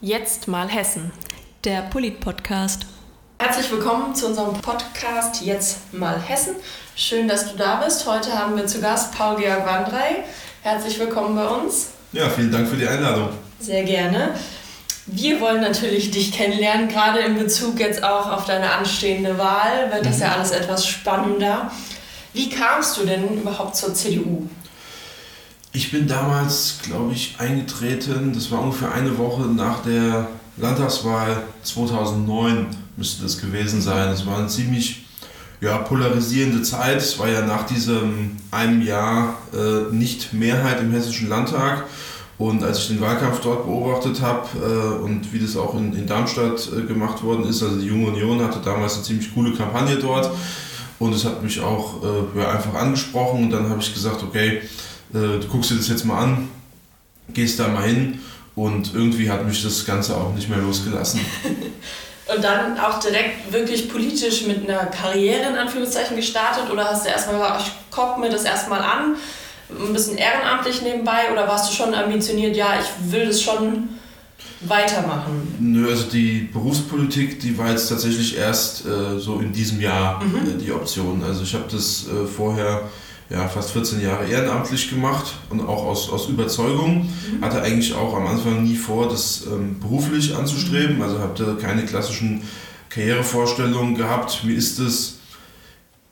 Jetzt mal Hessen. Der Polit-Podcast. Herzlich willkommen zu unserem Podcast Jetzt mal Hessen. Schön, dass du da bist. Heute haben wir zu Gast Paul-Georg Wandrei. Herzlich willkommen bei uns. Ja, vielen Dank für die Einladung. Sehr gerne. Wir wollen natürlich dich kennenlernen, gerade in Bezug jetzt auch auf deine anstehende Wahl, wird das mhm. ja alles etwas spannender. Wie kamst du denn überhaupt zur CDU? Ich bin damals, glaube ich, eingetreten, das war ungefähr eine Woche nach der Landtagswahl 2009 müsste das gewesen sein. Es war eine ziemlich ja, polarisierende Zeit. Es war ja nach diesem einem Jahr äh, nicht Mehrheit im Hessischen Landtag. Und als ich den Wahlkampf dort beobachtet habe äh, und wie das auch in, in Darmstadt äh, gemacht worden ist, also die Junge Union hatte damals eine ziemlich coole Kampagne dort und es hat mich auch äh, einfach angesprochen und dann habe ich gesagt, okay, äh, du guckst dir das jetzt mal an, gehst da mal hin und irgendwie hat mich das Ganze auch nicht mehr losgelassen. und dann auch direkt wirklich politisch mit einer Karriere in Anführungszeichen gestartet oder hast du erstmal gesagt, ich guck mir das erstmal an, ein bisschen ehrenamtlich nebenbei oder warst du schon ambitioniert, ja, ich will das schon weitermachen? Nö, also die Berufspolitik, die war jetzt tatsächlich erst äh, so in diesem Jahr mhm. äh, die Option. Also ich habe das äh, vorher ja, fast 14 Jahre ehrenamtlich gemacht und auch aus, aus Überzeugung. Mhm. Hatte eigentlich auch am Anfang nie vor, das ähm, beruflich anzustreben. Also hatte keine klassischen Karrierevorstellungen gehabt. Mir ist es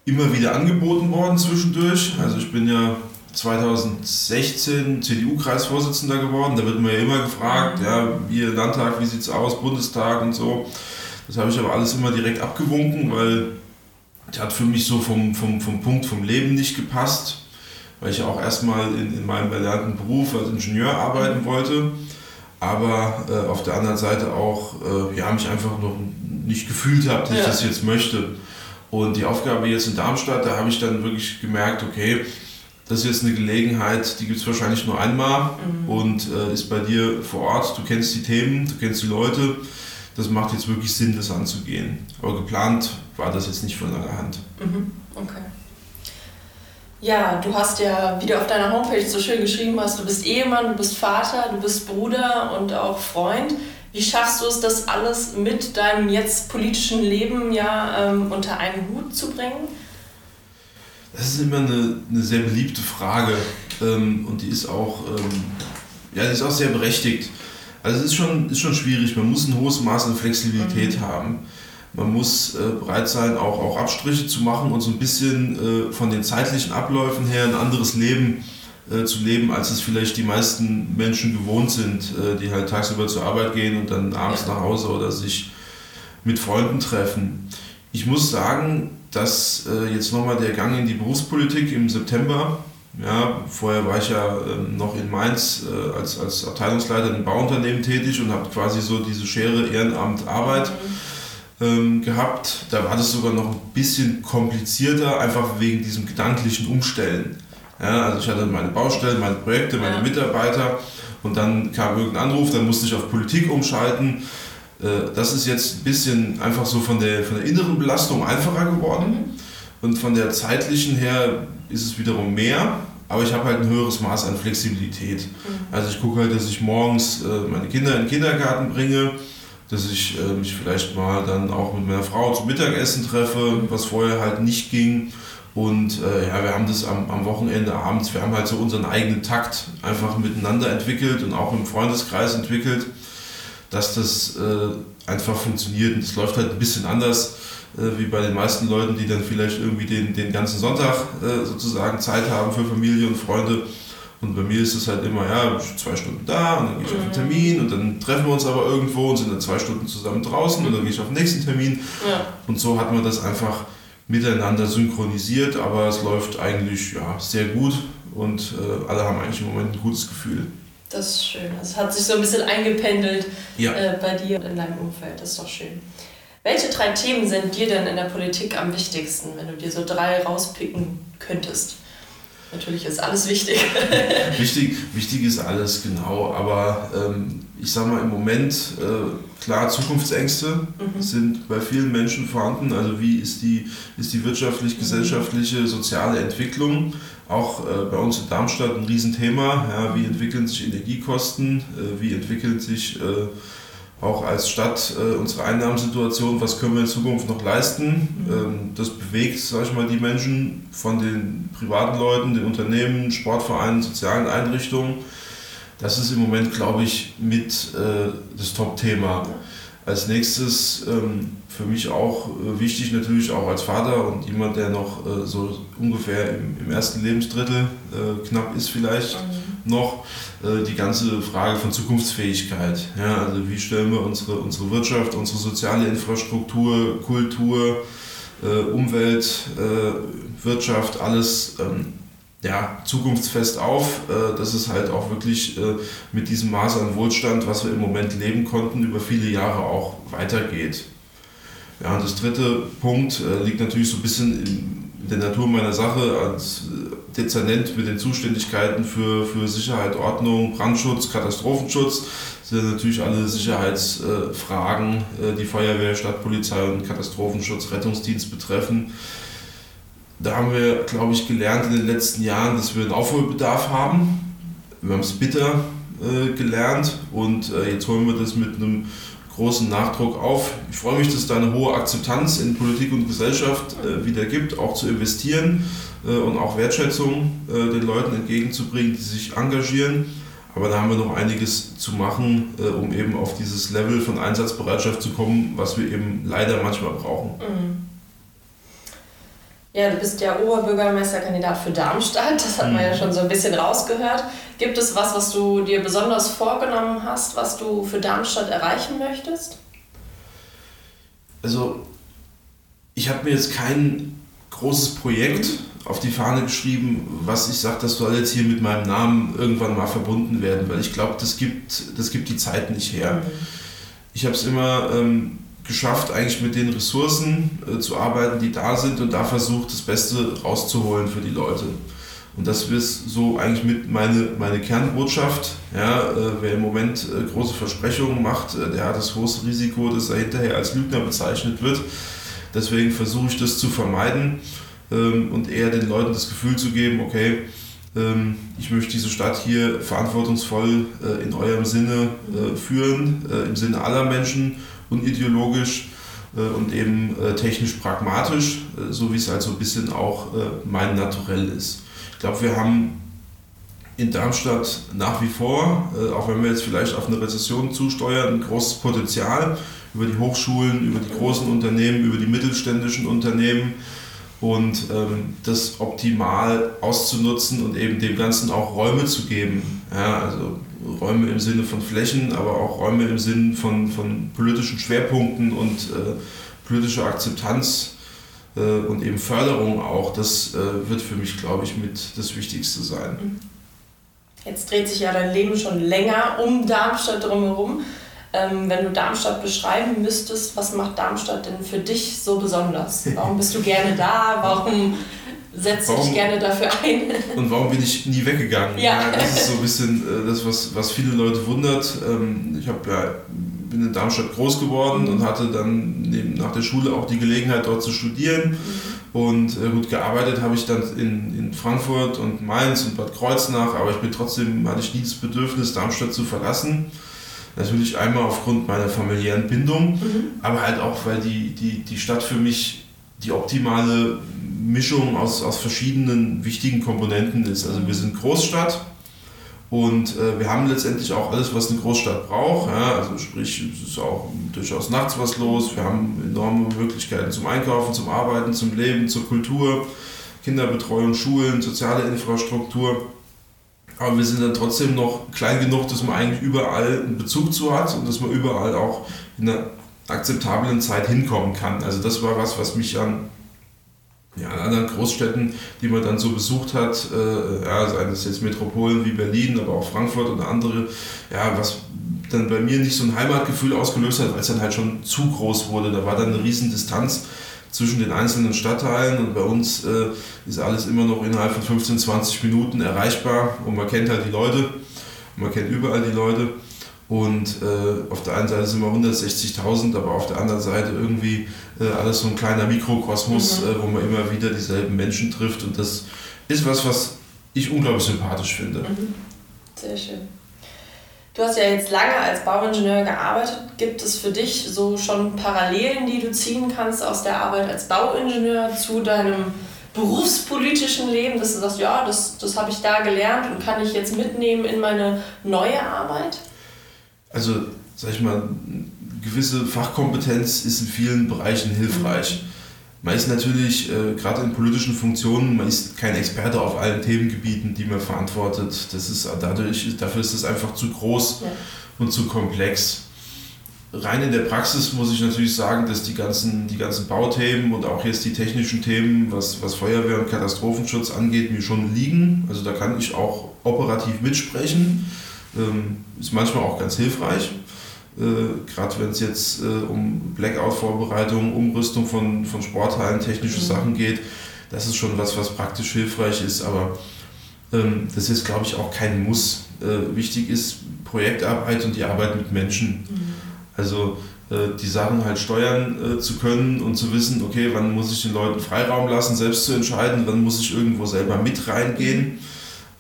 immer wieder angeboten worden zwischendurch. Also ich bin ja 2016 CDU-Kreisvorsitzender geworden. Da wird mir ja immer gefragt, mhm. ja, wie Landtag, wie sieht es aus, Bundestag und so. Das habe ich aber alles immer direkt abgewunken, weil der hat für mich so vom, vom, vom Punkt vom Leben nicht gepasst, weil ich auch erstmal in, in meinem erlernten Beruf als Ingenieur arbeiten wollte, aber äh, auf der anderen Seite auch äh, ja, mich einfach noch nicht gefühlt habe, dass ja. ich das jetzt möchte. Und die Aufgabe jetzt in Darmstadt, da habe ich dann wirklich gemerkt, okay, das ist jetzt eine Gelegenheit, die gibt es wahrscheinlich nur einmal mhm. und äh, ist bei dir vor Ort. Du kennst die Themen, du kennst die Leute. Das macht jetzt wirklich Sinn, das anzugehen. Aber geplant war das jetzt nicht von langer Hand. Mhm. Okay. Ja, du hast ja, wie du auf deiner Homepage so schön geschrieben hast, du bist Ehemann, du bist Vater, du bist Bruder und auch Freund. Wie schaffst du es, das alles mit deinem jetzt politischen Leben ja ähm, unter einen Hut zu bringen? Das ist immer eine, eine sehr beliebte Frage ähm, und die ist auch, ähm, ja, die ist auch sehr berechtigt. Also es ist schon, ist schon schwierig, man muss ein hohes Maß an Flexibilität mhm. haben. Man muss äh, bereit sein, auch, auch Abstriche zu machen und so ein bisschen äh, von den zeitlichen Abläufen her ein anderes Leben äh, zu leben, als es vielleicht die meisten Menschen gewohnt sind, äh, die halt tagsüber zur Arbeit gehen und dann abends nach Hause oder sich mit Freunden treffen. Ich muss sagen, dass äh, jetzt nochmal der Gang in die Berufspolitik im September, ja, vorher war ich ja äh, noch in Mainz äh, als, als Abteilungsleiter in einem Bauunternehmen tätig und habe quasi so diese Schere Ehrenamt Arbeit. Mhm ähm, gehabt. Da war das sogar noch ein bisschen komplizierter, einfach wegen diesem gedanklichen Umstellen. Ja, also ich hatte meine Baustellen, meine Projekte, meine ja. Mitarbeiter und dann kam irgendein Anruf, dann musste ich auf Politik umschalten. Äh, das ist jetzt ein bisschen einfach so von der, von der inneren Belastung einfacher geworden. Mhm. Und von der zeitlichen her ist es wiederum mehr, aber ich habe halt ein höheres Maß an Flexibilität. Mhm. Also ich gucke halt, dass ich morgens äh, meine Kinder in den Kindergarten bringe dass ich äh, mich vielleicht mal dann auch mit meiner Frau zum Mittagessen treffe, was vorher halt nicht ging. Und äh, ja, wir haben das am, am Wochenende abends, wir haben halt so unseren eigenen Takt einfach miteinander entwickelt und auch im Freundeskreis entwickelt, dass das äh, einfach funktioniert. Und es läuft halt ein bisschen anders äh, wie bei den meisten Leuten, die dann vielleicht irgendwie den, den ganzen Sonntag äh, sozusagen Zeit haben für Familie und Freunde. Und bei mir ist es halt immer, ja, zwei Stunden da und dann gehe ich auf einen mhm. Termin und dann treffen wir uns aber irgendwo und sind dann zwei Stunden zusammen draußen und dann gehe ich auf den nächsten Termin. Ja. Und so hat man das einfach miteinander synchronisiert, aber es läuft eigentlich ja, sehr gut und äh, alle haben eigentlich im Moment ein gutes Gefühl. Das ist schön. Es hat sich so ein bisschen eingependelt ja. äh, bei dir in deinem Umfeld. Das ist doch schön. Welche drei Themen sind dir denn in der Politik am wichtigsten, wenn du dir so drei rauspicken könntest? Natürlich ist alles wichtig. wichtig, wichtig ist alles, genau. Aber ähm, ich sage mal im Moment, äh, klar, Zukunftsängste mhm. sind bei vielen Menschen vorhanden. Also wie ist die, ist die wirtschaftlich, gesellschaftliche, soziale Entwicklung? Auch äh, bei uns in Darmstadt ein Riesenthema. Ja, wie entwickeln sich Energiekosten? Äh, wie entwickeln sich äh, auch als Stadt äh, unsere Einnahmensituation, was können wir in Zukunft noch leisten. Mhm. Ähm, das bewegt, sag ich mal, die Menschen von den privaten Leuten, den Unternehmen, Sportvereinen, sozialen Einrichtungen. Das ist im Moment, glaube ich, mit äh, das Top-Thema. Als nächstes ähm, für mich auch äh, wichtig natürlich auch als Vater und jemand, der noch äh, so ungefähr im, im ersten Lebensdrittel äh, knapp ist vielleicht Mhm. noch, äh, die ganze Frage von Zukunftsfähigkeit. Ja, also wie stellen wir unsere, unsere Wirtschaft, unsere soziale Infrastruktur, Kultur, äh, Umwelt, äh, Wirtschaft, alles ähm, ja, zukunftsfest auf, dass es halt auch wirklich mit diesem Maß an Wohlstand, was wir im Moment leben konnten, über viele Jahre auch weitergeht. Ja, und das dritte Punkt äh, liegt natürlich so ein bisschen in, der Natur meiner Sache als äh, Dezernent mit den Zuständigkeiten für, für Sicherheit, Ordnung, Brandschutz, Katastrophenschutz. Das sind natürlich alle Sicherheitsfragen, äh, die Feuerwehr, Stadtpolizei und Katastrophenschutz, Rettungsdienst betreffen. Da haben wir, glaube ich, gelernt in den letzten Jahren, dass wir einen Aufholbedarf haben. Wir haben es bitter äh, gelernt und äh, jetzt holen wir das mit einem großen Nachdruck auf. Ich freue mich, dass es da eine hohe Akzeptanz in Politik und Gesellschaft äh, wieder gibt, auch zu investieren äh, und auch Wertschätzung äh, den Leuten entgegenzubringen, die sich engagieren. Aber da haben wir noch einiges zu machen, äh, um eben auf dieses Level von Einsatzbereitschaft zu kommen, was wir eben leider manchmal brauchen. Mhm. Ja, du bist ja Oberbürgermeisterkandidat für Darmstadt, das hat man ja Mhm. schon so ein bisschen rausgehört. Gibt es was, was du dir besonders vorgenommen hast, was du für Darmstadt erreichen möchtest? Also, ich habe mir jetzt kein großes Projekt auf die Fahne geschrieben, was ich sage, das soll jetzt hier mit meinem Namen irgendwann mal verbunden werden, weil ich glaube, das gibt, das gibt die Zeit nicht her. Ich habe es immer ähm, geschafft, eigentlich mit den Ressourcen äh, zu arbeiten, die da sind und da versucht, das Beste rauszuholen für die Leute. Und das ist so eigentlich mit meine, meine Kernbotschaft. Ja, äh, wer im Moment äh, große Versprechungen macht, äh, der hat das große Risiko, dass er hinterher als Lügner bezeichnet wird. Deswegen versuche ich das zu vermeiden ähm, und eher den Leuten das Gefühl zu geben, okay, ähm, ich möchte diese Stadt hier verantwortungsvoll äh, in eurem Sinne äh, führen, im Sinne aller Menschen, unideologisch äh, und eben äh, technisch pragmatisch, äh, so wie es halt so ein bisschen auch mein Naturell ist. Ich glaube, wir haben in Darmstadt nach wie vor, auch wenn wir jetzt vielleicht auf eine Rezession zusteuern, ein großes Potenzial über die Hochschulen, über die großen Unternehmen, über die mittelständischen Unternehmen und ähm, das optimal auszunutzen und eben dem Ganzen auch Räume zu geben. Ja, also Räume im Sinne von Flächen, aber auch Räume im Sinne von, von politischen Schwerpunkten und äh, politischer Akzeptanz äh, und eben Förderung auch. Das äh, wird für mich, glaube ich, mit das Wichtigste sein. Jetzt dreht sich ja dein Leben schon länger um Darmstadt drumherum. Ähm, wenn du Darmstadt beschreiben müsstest, was macht Darmstadt denn für dich so besonders? Warum bist du gerne da? Warum setzt du dich Warum- gerne dafür ein? Und warum bin ich nie weggegangen? Ja. das ist so ein bisschen äh, das, was, was viele Leute wundert. Ähm, ich hab ja, bin in Darmstadt groß geworden und hatte dann neben, nach der Schule auch die Gelegenheit, dort zu studieren. Und äh, gut gearbeitet habe ich dann in, in Frankfurt und Mainz und Bad Kreuznach, aber ich bin trotzdem, hatte ich nie das Bedürfnis, Darmstadt zu verlassen. Natürlich einmal aufgrund meiner familiären Bindung, aber halt auch, weil die, die, die Stadt für mich die optimale Mischung aus, aus verschiedenen wichtigen Komponenten ist. Also wir sind Großstadt und äh, wir haben letztendlich auch alles, was eine Großstadt braucht. Ja? Also sprich, es ist auch durchaus nachts was los. Wir haben enorme Möglichkeiten zum Einkaufen, zum Arbeiten, zum Leben, zur Kultur, Kinderbetreuung, Schulen, soziale Infrastruktur. Aber wir sind dann trotzdem noch klein genug, dass man eigentlich überall einen Bezug zu hat und dass man überall auch in einer akzeptablen Zeit hinkommen kann. Also das war was, was mich an, ja, an anderen Großstädten, die man dann so besucht hat, äh, ja, seien es jetzt Metropolen wie Berlin, aber auch Frankfurt und andere, ja, was dann bei mir nicht so ein Heimatgefühl ausgelöst hat, weil es dann halt schon zu groß wurde. Da war dann eine riesen Distanz zwischen den einzelnen Stadtteilen und bei uns äh, ist alles immer noch innerhalb von 15, 20 Minuten erreichbar und man kennt halt die Leute, man kennt überall die Leute und äh, auf der einen Seite sind wir 160.000, aber auf der anderen Seite irgendwie äh, alles so ein kleiner Mikrokosmos, Mhm. äh, wo man immer wieder dieselben Menschen trifft und das ist was, was ich unglaublich sympathisch finde. Mhm. Sehr schön. Du hast ja jetzt lange als Bauingenieur gearbeitet. Gibt es für dich so schon Parallelen, die du ziehen kannst aus der Arbeit als Bauingenieur zu deinem berufspolitischen Leben, dass du sagst, ja, das, das habe ich da gelernt und kann ich jetzt mitnehmen in meine neue Arbeit? Also, sag ich mal, gewisse Fachkompetenz ist in vielen Bereichen hilfreich. Mhm. Man ist natürlich, äh, gerade in politischen Funktionen, man ist kein Experte auf allen Themengebieten, die man verantwortet. Das ist dadurch, dafür ist es einfach zu groß ja. und zu komplex. Rein in der Praxis muss ich natürlich sagen, dass die ganzen, die ganzen Bauthemen und auch jetzt die technischen Themen, was, was Feuerwehr und Katastrophenschutz angeht, mir schon liegen. Also da kann ich auch operativ mitsprechen. Ähm, ist manchmal auch ganz hilfreich. Äh, gerade wenn es jetzt äh, um Blackout-Vorbereitung, Umrüstung von, von Sporthallen, technische mhm. Sachen geht, das ist schon was, was praktisch hilfreich ist, aber ähm, das ist, glaube ich, auch kein Muss. Äh, wichtig ist Projektarbeit und die Arbeit mit Menschen. Mhm. Also äh, die Sachen halt steuern äh, zu können und zu wissen, okay, wann muss ich den Leuten Freiraum lassen, selbst zu entscheiden, wann muss ich irgendwo selber mit reingehen.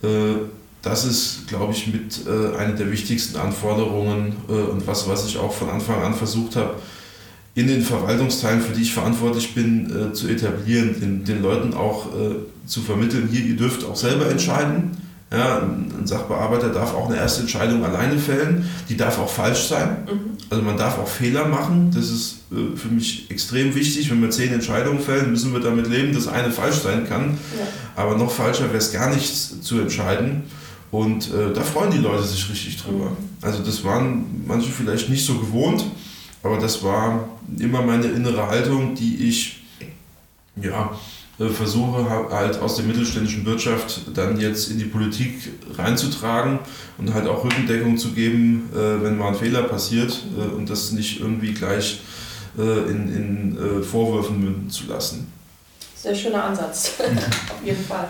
Äh, das ist, glaube ich, mit äh, einer der wichtigsten Anforderungen äh, und was, was ich auch von Anfang an versucht habe, in den Verwaltungsteilen, für die ich verantwortlich bin, äh, zu etablieren, den, den Leuten auch äh, zu vermitteln, hier, ihr dürft auch selber entscheiden. Ja, ein Sachbearbeiter darf auch eine erste Entscheidung alleine fällen, die darf auch falsch sein. Mhm. Also man darf auch Fehler machen, das ist äh, für mich extrem wichtig. Wenn wir zehn Entscheidungen fällen, müssen wir damit leben, dass eine falsch sein kann. Ja. Aber noch falscher wäre es gar nichts zu entscheiden. Und äh, da freuen die Leute sich richtig drüber. Mhm. Also das waren manche vielleicht nicht so gewohnt, aber das war immer meine innere Haltung, die ich ja, äh, versuche halt aus der mittelständischen Wirtschaft dann jetzt in die Politik reinzutragen und halt auch Rückendeckung zu geben, äh, wenn mal ein Fehler passiert äh, und das nicht irgendwie gleich äh, in, in äh, Vorwürfen münden zu lassen. Sehr schöner Ansatz, auf jeden Fall.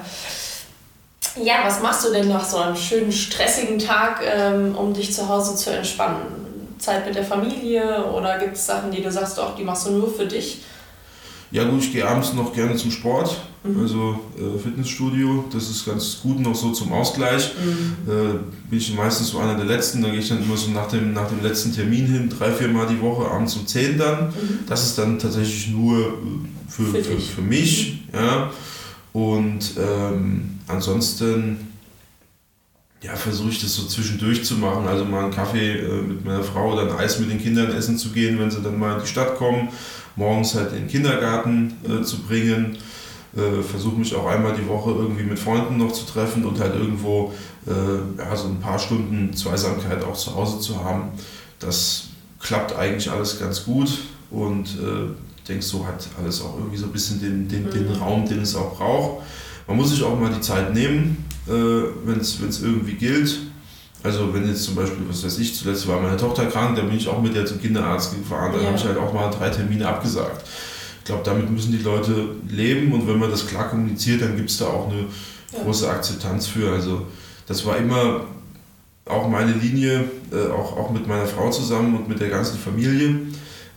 Ja, was machst du denn nach so einem schönen, stressigen Tag, ähm, um dich zu Hause zu entspannen? Zeit mit der Familie oder gibt es Sachen, die du sagst, auch die machst du nur für dich? Ja gut, ich gehe abends noch gerne zum Sport, mhm. also äh, Fitnessstudio, das ist ganz gut noch so zum Ausgleich. Mhm. Äh, bin ich meistens so einer der Letzten, da gehe ich dann immer so nach dem, nach dem letzten Termin hin, drei, vier Mal die Woche, abends um 10 dann. Mhm. Das ist dann tatsächlich nur äh, für, für, für, für mich. Mhm. Ja. Und ähm, ansonsten ja, versuche ich das so zwischendurch zu machen. Also mal einen Kaffee äh, mit meiner Frau oder ein Eis mit den Kindern essen zu gehen, wenn sie dann mal in die Stadt kommen. Morgens halt in den Kindergarten äh, zu bringen. Äh, versuche mich auch einmal die Woche irgendwie mit Freunden noch zu treffen und halt irgendwo äh, ja, so ein paar Stunden Zweisamkeit auch zu Hause zu haben. Das klappt eigentlich alles ganz gut und äh, ich denke, so hat alles auch irgendwie so ein bisschen den, den, den mhm. Raum, den es auch braucht. Man muss sich auch mal die Zeit nehmen, äh, wenn es irgendwie gilt. Also wenn jetzt zum Beispiel, was weiß ich, zuletzt war meine Tochter krank, da bin ich auch mit der zum Kinderarzt gefahren, dann ja. habe ich halt auch mal drei Termine abgesagt. Ich glaube, damit müssen die Leute leben und wenn man das klar kommuniziert, dann gibt es da auch eine ja. große Akzeptanz für. Also das war immer auch meine Linie, äh, auch, auch mit meiner Frau zusammen und mit der ganzen Familie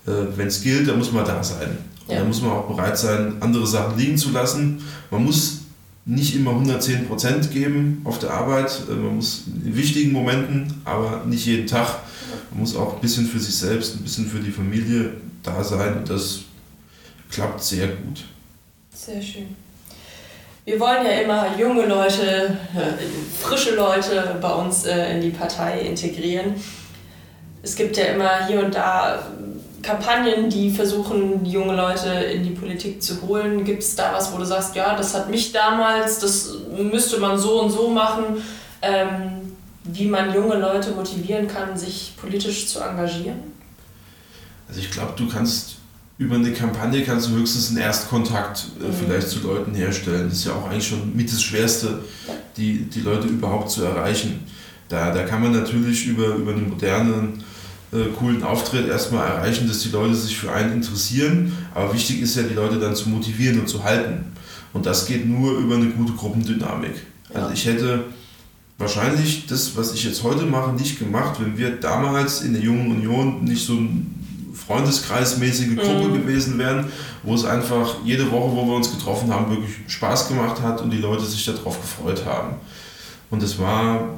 wenn es gilt, dann muss man da sein. Ja. dann muss man auch bereit sein, andere Sachen liegen zu lassen. Man muss nicht immer 110% geben auf der Arbeit. Äh, man muss in wichtigen Momenten, aber nicht jeden Tag. Man muss auch ein bisschen für sich selbst, ein bisschen für die Familie da sein. Und das klappt sehr gut. Sehr schön. Wir wollen ja immer junge Leute, äh, frische Leute bei uns in die Partei integrieren. Es gibt ja immer hier und da Kampagnen, die versuchen, junge Leute in die Politik zu holen? Gibt es da was, wo du sagst, ja, das hat mich damals, das müsste man so und so machen, ähm, wie man junge Leute motivieren kann, sich politisch zu engagieren? Also ich glaube, du kannst über eine Kampagne kannst du höchstens einen Erstkontakt äh, mhm. vielleicht zu Leuten herstellen. Das ist ja auch eigentlich schon mit das Schwerste, die, die Leute überhaupt zu erreichen. Da, da kann man natürlich über, über einen modernen äh, coolen Auftritt erstmal erreichen, dass die Leute sich für einen interessieren. Aber wichtig ist ja, die Leute dann zu motivieren und zu halten. Und das geht nur über eine gute Gruppendynamik. Ja. Also ich hätte wahrscheinlich das, was ich jetzt heute mache, nicht gemacht, wenn wir damals in der Jungen Union nicht so ein Freundeskreismäßige Gruppe mhm. gewesen wären, wo es einfach jede Woche, wo wir uns getroffen haben, wirklich Spaß gemacht hat und die Leute sich darauf gefreut haben. Und es war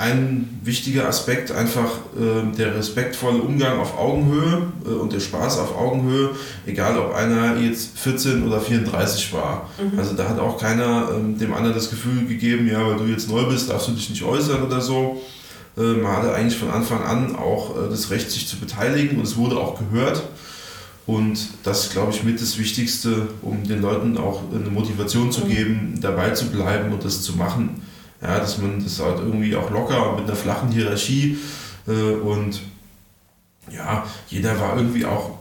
ein wichtiger Aspekt einfach äh, der respektvolle Umgang auf Augenhöhe äh, und der Spaß auf Augenhöhe, egal ob einer jetzt 14 oder 34 war. Mhm. Also da hat auch keiner äh, dem anderen das Gefühl gegeben, ja, weil du jetzt neu bist, darfst du dich nicht äußern oder so. Äh, man hatte eigentlich von Anfang an auch äh, das Recht, sich zu beteiligen und es wurde auch gehört. Und das glaube ich, mit das Wichtigste, um den Leuten auch eine Motivation zu mhm. geben, dabei zu bleiben und das zu machen. Ja, dass man das halt irgendwie auch locker mit einer flachen Hierarchie äh, und ja, jeder war irgendwie auch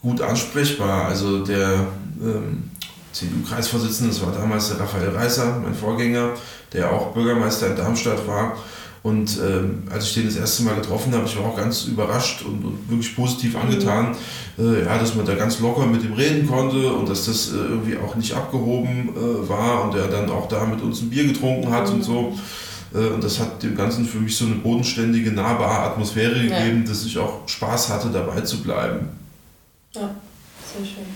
gut ansprechbar. Also der ähm, CDU-Kreisvorsitzende, das war damals der Raphael Reißer, mein Vorgänger, der auch Bürgermeister in Darmstadt war. Und ähm, als ich den das erste Mal getroffen habe, ich war auch ganz überrascht und, und wirklich positiv angetan, äh, ja, dass man da ganz locker mit ihm reden konnte und dass das äh, irgendwie auch nicht abgehoben äh, war und er dann auch da mit uns ein Bier getrunken hat mhm. und so. Äh, und das hat dem Ganzen für mich so eine bodenständige, nahbare Atmosphäre ja. gegeben, dass ich auch Spaß hatte, dabei zu bleiben. Ja, sehr schön.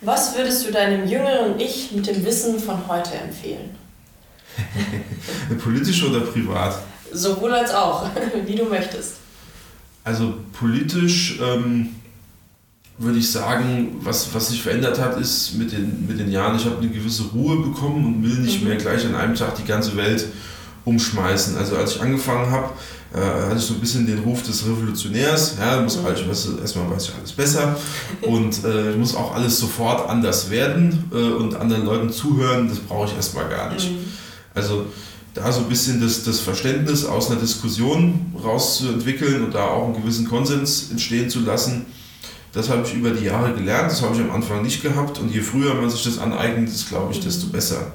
Was würdest du deinem jüngeren Ich mit dem Wissen von heute empfehlen? Politisch oder privat? Sowohl als auch, wie du möchtest. Also politisch ähm, würde ich sagen, was, was sich verändert hat, ist mit den, mit den Jahren, ich habe eine gewisse Ruhe bekommen und will nicht mhm. mehr gleich an einem Tag die ganze Welt umschmeißen. Also als ich angefangen habe, äh, hatte ich so ein bisschen den Ruf des Revolutionärs. Ja, muss mhm. du, erstmal weiß ich alles besser und äh, muss auch alles sofort anders werden äh, und anderen Leuten zuhören, das brauche ich erstmal gar nicht. Mhm. Also da so ein bisschen das, das Verständnis aus einer Diskussion rauszuentwickeln und da auch einen gewissen Konsens entstehen zu lassen, das habe ich über die Jahre gelernt, das habe ich am Anfang nicht gehabt und je früher man sich das aneignet, ist, glaube ich, desto besser.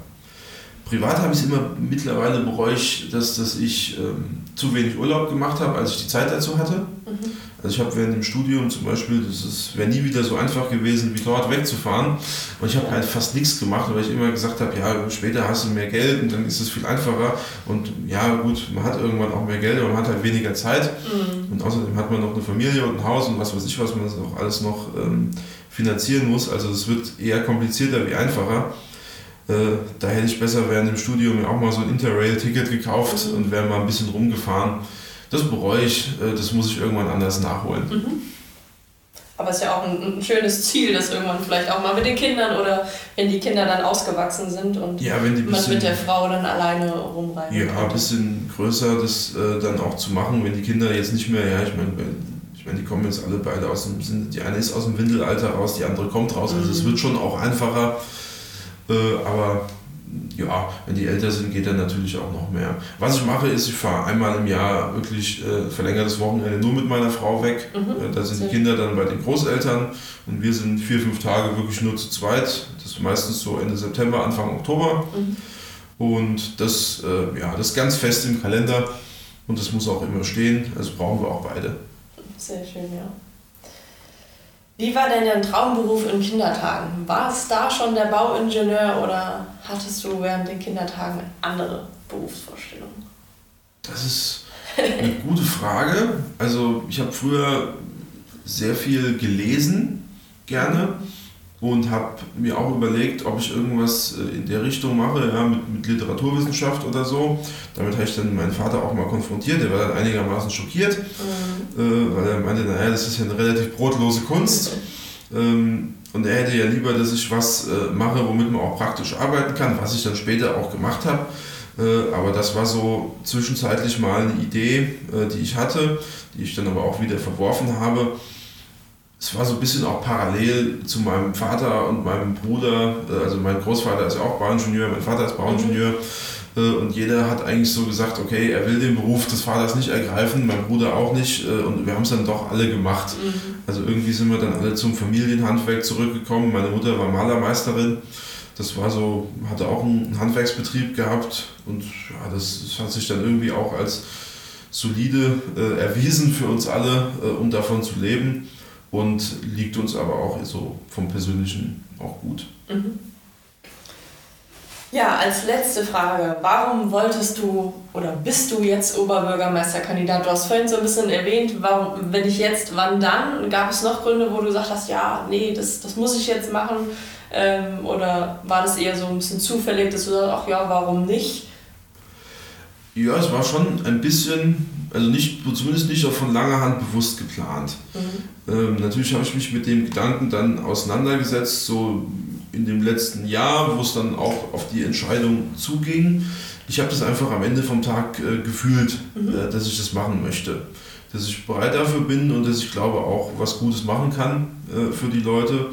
Privat habe ich es immer mittlerweile bereue ich, dass, dass ich ähm, zu wenig Urlaub gemacht habe, als ich die Zeit dazu hatte. Mhm. Also ich habe während dem Studium zum Beispiel, das wäre nie wieder so einfach gewesen, wie dort wegzufahren. Und ich habe halt fast nichts gemacht, weil ich immer gesagt habe, ja, später hast du mehr Geld und dann ist es viel einfacher. Und ja, gut, man hat irgendwann auch mehr Geld, aber man hat halt weniger Zeit. Mhm. Und außerdem hat man noch eine Familie und ein Haus und was weiß ich, was man das auch alles noch ähm, finanzieren muss. Also es wird eher komplizierter wie einfacher. Äh, da hätte ich besser während dem Studium auch mal so ein Interrail-Ticket gekauft mhm. und wäre mal ein bisschen rumgefahren. Das bereue ich, äh, das muss ich irgendwann anders nachholen. Mhm. Aber es ist ja auch ein, ein, schönes Ziel, das irgendwann vielleicht auch mal mit den Kindern oder wenn die Kinder dann ausgewachsen sind und ja, man bisschen, mit der Frau dann alleine rumreisen Ja, könnte. ein bisschen größer das äh, dann auch zu machen, wenn die Kinder jetzt nicht mehr, ja, ich meine, ich meine, die kommen jetzt alle beide aus dem, sind, die eine ist aus dem Windelalter raus, die andere kommt raus, also es mhm. wird schon auch einfacher äh, aber ja, wenn die älter sind, geht dann natürlich auch noch mehr. Was ich mache, ist, ich fahre einmal im Jahr wirklich äh, verlängertes Wochenende nur mit meiner Frau weg. Mhm. Äh, da sind die Kinder dann bei den Großeltern und wir sind vier, fünf Tage wirklich nur zu zweit. Das ist meistens so Ende September, Anfang Oktober. Mhm. Und das, äh, ja, das ist ganz fest im Kalender und das muss auch immer stehen. Also brauchen wir auch beide. Sehr schön, ja. Wie war denn dein Traumberuf in Kindertagen? War es da schon der Bauingenieur oder hattest du während den Kindertagen andere Berufsvorstellungen? Das ist eine gute Frage. Also ich habe früher sehr viel gelesen, gerne und habe mir auch überlegt, ob ich irgendwas äh, in der Richtung mache, ja, mit, mit Literaturwissenschaft oder so. Damit habe ich dann meinen Vater auch mal konfrontiert, der war dann einigermaßen schockiert, mhm. äh, weil er meinte, naja, das ist ja eine relativ brotlose Kunst. Ähm, und er hätte ja lieber, dass ich was äh, mache, womit man auch praktisch arbeiten kann, was ich dann später auch gemacht habe. Äh, aber das war so zwischenzeitlich mal eine Idee, äh, die ich hatte, die ich dann aber auch wieder verworfen habe es war so ein bisschen auch parallel zu meinem Vater und meinem Bruder. Äh, also mein Großvater ist ja auch Bauingenieur, mein Vater ist Bauingenieur. Mhm. Und jeder hat eigentlich so gesagt, okay, er will den Beruf des Vaters nicht ergreifen, mein Bruder auch nicht. Äh, und wir haben es dann doch alle gemacht. Mhm. Also irgendwie sind wir dann alle zum Familienhandwerk zurückgekommen. Meine Mutter war Malermeisterin. Das war so, hatte auch einen Handwerksbetrieb gehabt. Und ja, das, das hat sich dann irgendwie auch als solide äh, erwiesen für uns alle, äh, um davon zu leben und liegt uns aber auch so vom Persönlichen auch gut. Mhm. Ja, als letzte Frage, warum wolltest du oder bist du jetzt Oberbürgermeisterkandidat? Du hast vorhin so ein bisschen erwähnt, warum, wenn ich jetzt, wann dann? Gab es noch Gründe, wo du gesagt hast, ja, nee, das, das muss ich jetzt machen? Ähm, oder war das eher so ein bisschen zufällig, dass du sagst, ach ja, warum nicht? Ja, es war schon ein bisschen, also nicht, zumindest nicht von langer Hand bewusst geplant. Mhm. Ähm, natürlich habe ich mich mit dem Gedanken dann auseinandergesetzt, so in dem letzten Jahr, wo es dann auch auf die Entscheidung zuging. Ich habe das einfach am Ende vom Tag äh, gefühlt, mhm. äh, dass ich das machen möchte. Dass ich bereit dafür bin und dass ich glaube auch was Gutes machen kann äh, für die Leute.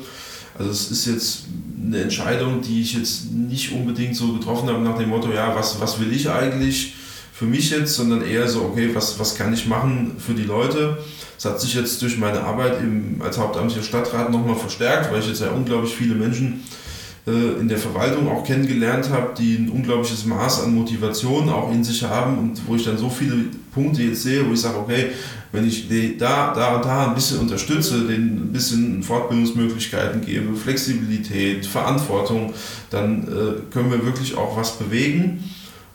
Also es ist jetzt eine Entscheidung, die ich jetzt nicht unbedingt so getroffen habe nach dem Motto, ja, was, was will ich eigentlich für mich jetzt, sondern eher so, okay, was, was kann ich machen für die Leute. Das hat sich jetzt durch meine Arbeit im, als hauptamtlicher Stadtrat nochmal verstärkt, weil ich jetzt ja unglaublich viele Menschen äh, in der Verwaltung auch kennengelernt habe, die ein unglaubliches Maß an Motivation auch in sich haben und wo ich dann so viele Punkte jetzt sehe, wo ich sage, okay, wenn ich da, da und da ein bisschen unterstütze, denen ein bisschen Fortbildungsmöglichkeiten gebe, Flexibilität, Verantwortung, dann äh, können wir wirklich auch was bewegen.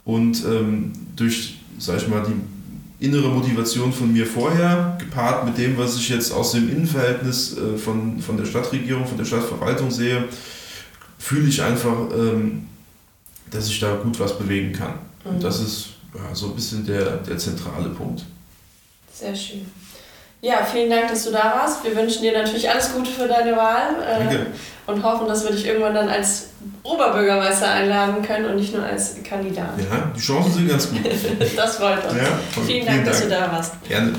Und ähm, durch, sag ich mal, die innere Motivation von mir vorher, gepaart mit dem, was ich jetzt aus dem Innenverhältnis äh, von, von der Stadtregierung, von der Stadtverwaltung sehe, fühle ich einfach, ähm, dass ich da gut was bewegen kann. Mhm. Und das ist ja, so ein bisschen der, der zentrale Punkt. Sehr schön. Ja, vielen Dank, dass du da warst. Wir wünschen dir natürlich alles Gute für deine Wahl äh, und hoffen, dass wir dich irgendwann dann als Oberbürgermeister einladen können und nicht nur als Kandidat. Ja, die Chancen sind ganz gut. das freut uns. Ja, vielen, vielen Dank, Dank, dass du da warst. Gerne.